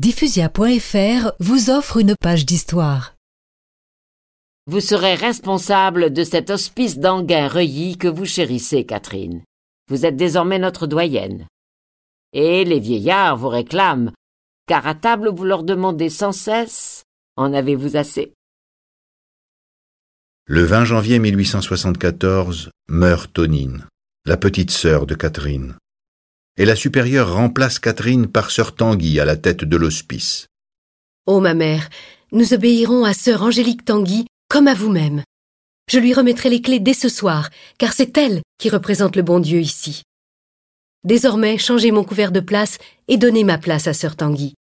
Diffusia.fr vous offre une page d'histoire. Vous serez responsable de cet hospice d'Anguin reuilly que vous chérissez, Catherine. Vous êtes désormais notre doyenne. Et les vieillards vous réclament, car à table vous leur demandez sans cesse En avez-vous assez? Le 20 janvier 1874 meurt Tonine, la petite sœur de Catherine. Et la supérieure remplace Catherine par sœur Tanguy à la tête de l'hospice. Ô ma mère, nous obéirons à sœur Angélique Tanguy comme à vous-même. Je lui remettrai les clés dès ce soir, car c'est elle qui représente le bon Dieu ici. Désormais, changez mon couvert de place et donnez ma place à sœur Tanguy.